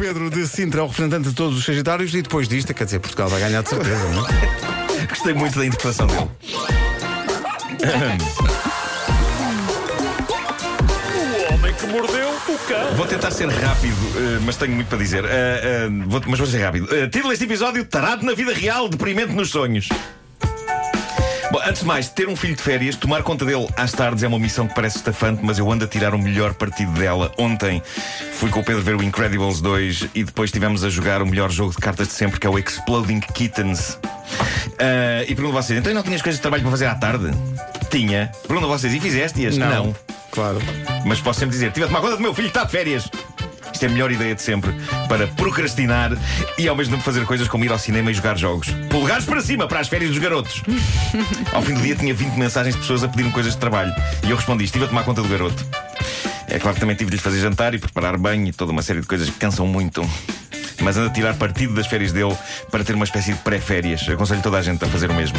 Pedro de Sintra é o representante de todos os Sagitários e depois disto, quer dizer, Portugal vai ganhar de certeza, não é? Gostei muito da interpretação dele. O homem que mordeu o cão. Vou tentar ser rápido, eh, mas tenho muito para dizer. Eh, eh, vou- mas vou ser rápido. Eh, título deste episódio: Tarado na vida real, deprimente nos sonhos. Bom, antes de mais, ter um filho de férias, tomar conta dele às tardes é uma missão que parece estafante, mas eu ando a tirar o melhor partido dela. Ontem fui com o Pedro ver o Incredibles 2 e depois estivemos a jogar o melhor jogo de cartas de sempre, que é o Exploding Kittens. Ah, e pergunto a vocês, então não tinhas coisas de trabalho para fazer à tarde? Tinha. Pergunto a vocês, e fizeste-as? Claro. Mas posso sempre dizer: estive a tomar conta do meu filho, está de férias. Isto é a melhor ideia de sempre para procrastinar e ao mesmo tempo fazer coisas como ir ao cinema e jogar jogos. Polegares para cima para as férias dos garotos. Ao fim do dia tinha 20 mensagens de pessoas a pedir-me coisas de trabalho e eu respondi: estive a tomar conta do garoto. É claro que também tive de lhe fazer jantar e preparar banho e toda uma série de coisas que cansam muito. Mas anda a tirar partido das férias dele para ter uma espécie de pré-férias. Aconselho toda a gente a fazer o mesmo.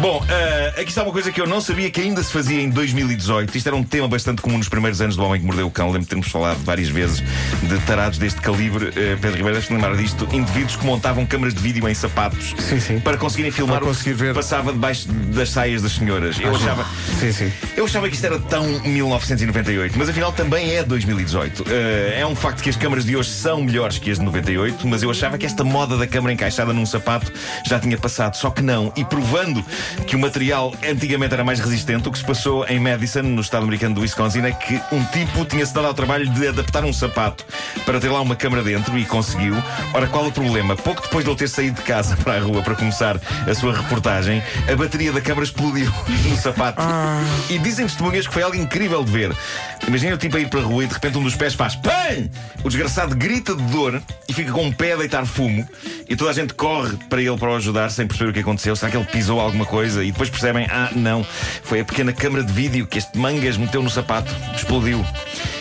Bom, ah, aqui está uma coisa que eu não sabia que ainda se fazia em 2018. Isto era um tema bastante comum nos primeiros anos do Homem que Mordeu o Cão. Lembro de termos falado várias vezes de tarados deste calibre. Ah, Pedro Ribeiro, deve-se lembrar disto. Indivíduos que montavam câmaras de vídeo em sapatos Sim, sim. para conseguirem filmar Para o conseguir que ver. passava debaixo das saias das senhoras. Eu achava. Sim. Eu achava que isto era tão 1998, mas afinal também é 2018. Eh, é um facto que as câmaras de hoje são melhores que as de 98, mas eu achava que esta moda da câmara encaixada num sapato já tinha passado. Só que não. E provando que o material antigamente era mais resistente, o que se passou em Madison, no estado americano do Wisconsin, é que um tipo tinha-se dado ao trabalho de adaptar um sapato para ter lá uma câmara dentro e conseguiu. Ora, qual o problema? Pouco depois de ele ter saído de casa para a rua para começar a sua reportagem, a bateria da câmara explodiu no sapato. E dizem testemunhas que foi algo incrível de ver. Imagina o tipo a ir para a rua e de repente um dos pés faz PAM! O desgraçado grita de dor e fica com um pé a deitar fumo. E toda a gente corre para ele para o ajudar sem perceber o que aconteceu. Será que ele pisou alguma coisa? E depois percebem: ah, não, foi a pequena câmara de vídeo que este mangas meteu no sapato. Explodiu.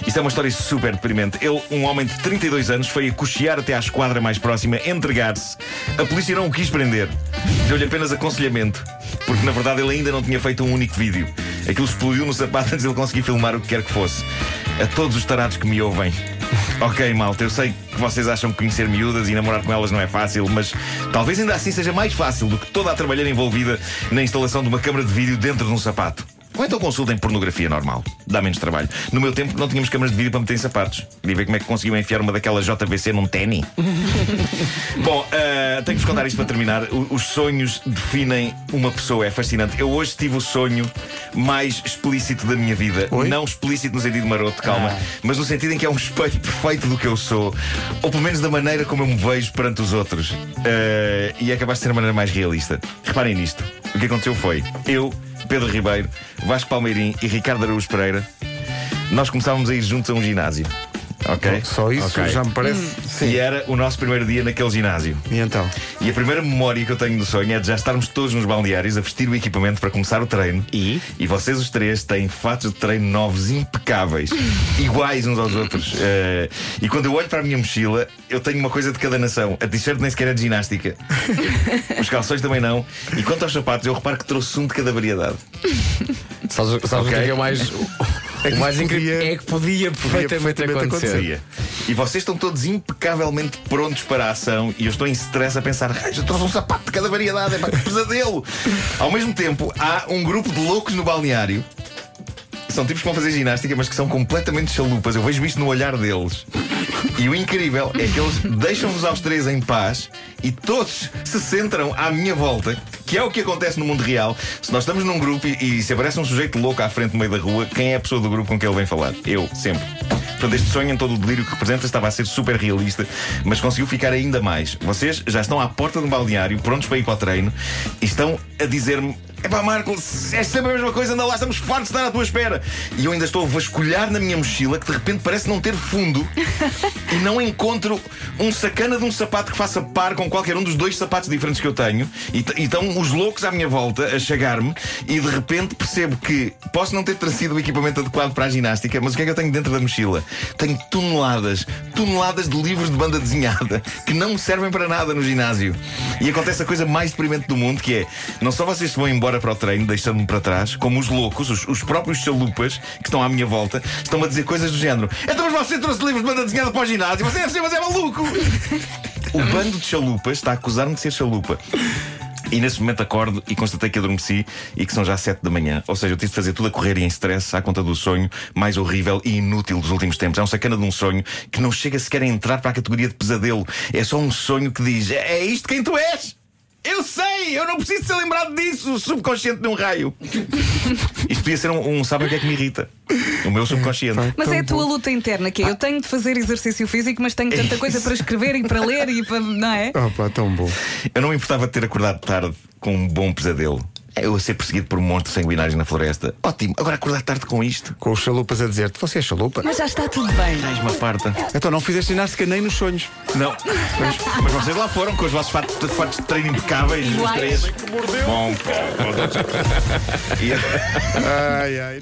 Isto é uma história super deprimente. Ele, um homem de 32 anos, foi a cochear até à esquadra mais próxima, entregar-se. A polícia não o quis prender. Deu-lhe apenas aconselhamento. Porque na verdade ele ainda não tinha feito um único vídeo. Aquilo explodiu no sapato antes de ele conseguir filmar o que quer que fosse. A todos os tarados que me ouvem. Ok, malta, eu sei que vocês acham que conhecer miúdas e namorar com elas não é fácil, mas talvez ainda assim seja mais fácil do que toda a trabalhar envolvida na instalação de uma câmara de vídeo dentro de um sapato. Ou então consultem pornografia normal. Dá menos trabalho. No meu tempo não tínhamos câmaras de vídeo para meter em sapatos. Queria ver como é que conseguiam enfiar uma daquelas JVC num ténis. Bom, ah, tenho que vos contar isto para terminar. O- os sonhos definem uma pessoa, é fascinante. Eu hoje tive o sonho mais explícito da minha vida. Oi? Não explícito no sentido maroto, calma, mas no sentido em que é um espelho perfeito do que eu sou, ou pelo menos da maneira como eu me vejo perante os outros. Ah, e é capaz de ser a maneira mais realista. Reparem nisto. O que aconteceu foi: eu, Pedro Ribeiro, Vasco Palmeirim e Ricardo Araújo Pereira, nós começávamos a ir juntos a um ginásio. Ok? Só isso Ok. já me parece. Sim. E era o nosso primeiro dia naquele ginásio. E então? E a primeira memória que eu tenho do sonho é de já estarmos todos nos balneários a vestir o equipamento para começar o treino. E? E vocês os três têm fatos de treino novos impecáveis, iguais uns aos outros. Eh, e quando eu olho para a minha mochila, eu tenho uma coisa de cada nação. A t-shirt nem sequer é de ginástica. Os calções também não. E quanto aos sapatos, eu reparo que trouxe um de cada variedade. Sabes, sabes o que é que é o mais. É que o mais incrível podia- é que podia perfeitamente, perfeitamente acontecer. E vocês estão todos impecavelmente prontos para a ação e eu estou em stress a pensar, "Raios, eu trouxe um sapato de cada variedade, é pá, que pesadelo! Ao mesmo tempo, há um grupo de loucos no balneário. São tipos que vão fazer ginástica, mas que são completamente chalupas. Eu vejo isto no olhar deles. E o incrível é que eles deixam-vos aos três em paz e todos se centram à minha volta, que é o que acontece no mundo real. Se nós estamos num grupo e, e se aparece um sujeito louco à frente no meio da rua, quem é a pessoa do grupo com quem ele vem falar? Eu, sempre. Portanto, este sonho, em todo o delírio que representa, estava a ser super realista, mas conseguiu ficar ainda mais. Vocês já estão à porta de um balneário, prontos para ir para o treino, e estão a dizer-me: Epá, Marco, é sempre a mesma coisa, anda lá, estamos fartos de estar à tua espera. E eu ainda estou a vasculhar na minha mochila, que de repente parece não ter fundo, e não encontro um sacana de um sapato que faça par com qualquer um dos dois sapatos diferentes que eu tenho. E e estão os loucos à minha volta a chegar-me, e de repente percebo que posso não ter trazido o equipamento adequado para a ginástica, mas o que é que eu tenho dentro da mochila? Tenho toneladas, toneladas de livros de banda desenhada que não me servem para nada no ginásio. E acontece a coisa mais deprimente do mundo, que é não só vocês se vão embora embora para o treino, deixando-me para trás, como os loucos, os, os próprios chalupas que estão à minha volta, estão a dizer coisas do género. Então, mas você trouxe livros de banda desenhada para o ginásio, você ser, mas é maluco! o bando de chalupas está a acusar-me de ser chalupa. E nesse momento acordo e constatei que adormeci e que são já sete da manhã. Ou seja, eu tive de fazer tudo a correr e em stress à conta do sonho mais horrível e inútil dos últimos tempos. É um sacana de um sonho que não chega sequer a entrar para a categoria de pesadelo. É só um sonho que diz: É isto quem tu és! Eu sei, eu não preciso ser lembrado disso, subconsciente de um raio. Isto podia ser um, um sabe o que é que me irrita? O meu subconsciente. Mas é a tua bom. luta interna, que é eu tenho de fazer exercício físico, mas tenho tanta coisa para escrever e para ler e para. Não é? Pá, tão bom. Eu não me importava de ter acordado tarde com um bom pesadelo. Eu a ser perseguido por monstros sanguinários na floresta. Ótimo, agora acordar tarde com isto. Com os chalupas a dizer-te, você é chalupa? Mas já está tudo bem. Mais uma parta. Então não fizeste ginástica nem nos sonhos. Não. Mas, mas vocês lá foram com os vossos fatos, fatos de treino impecáveis. Os três. Que mordeu Bom, bom. E- Ai, ai.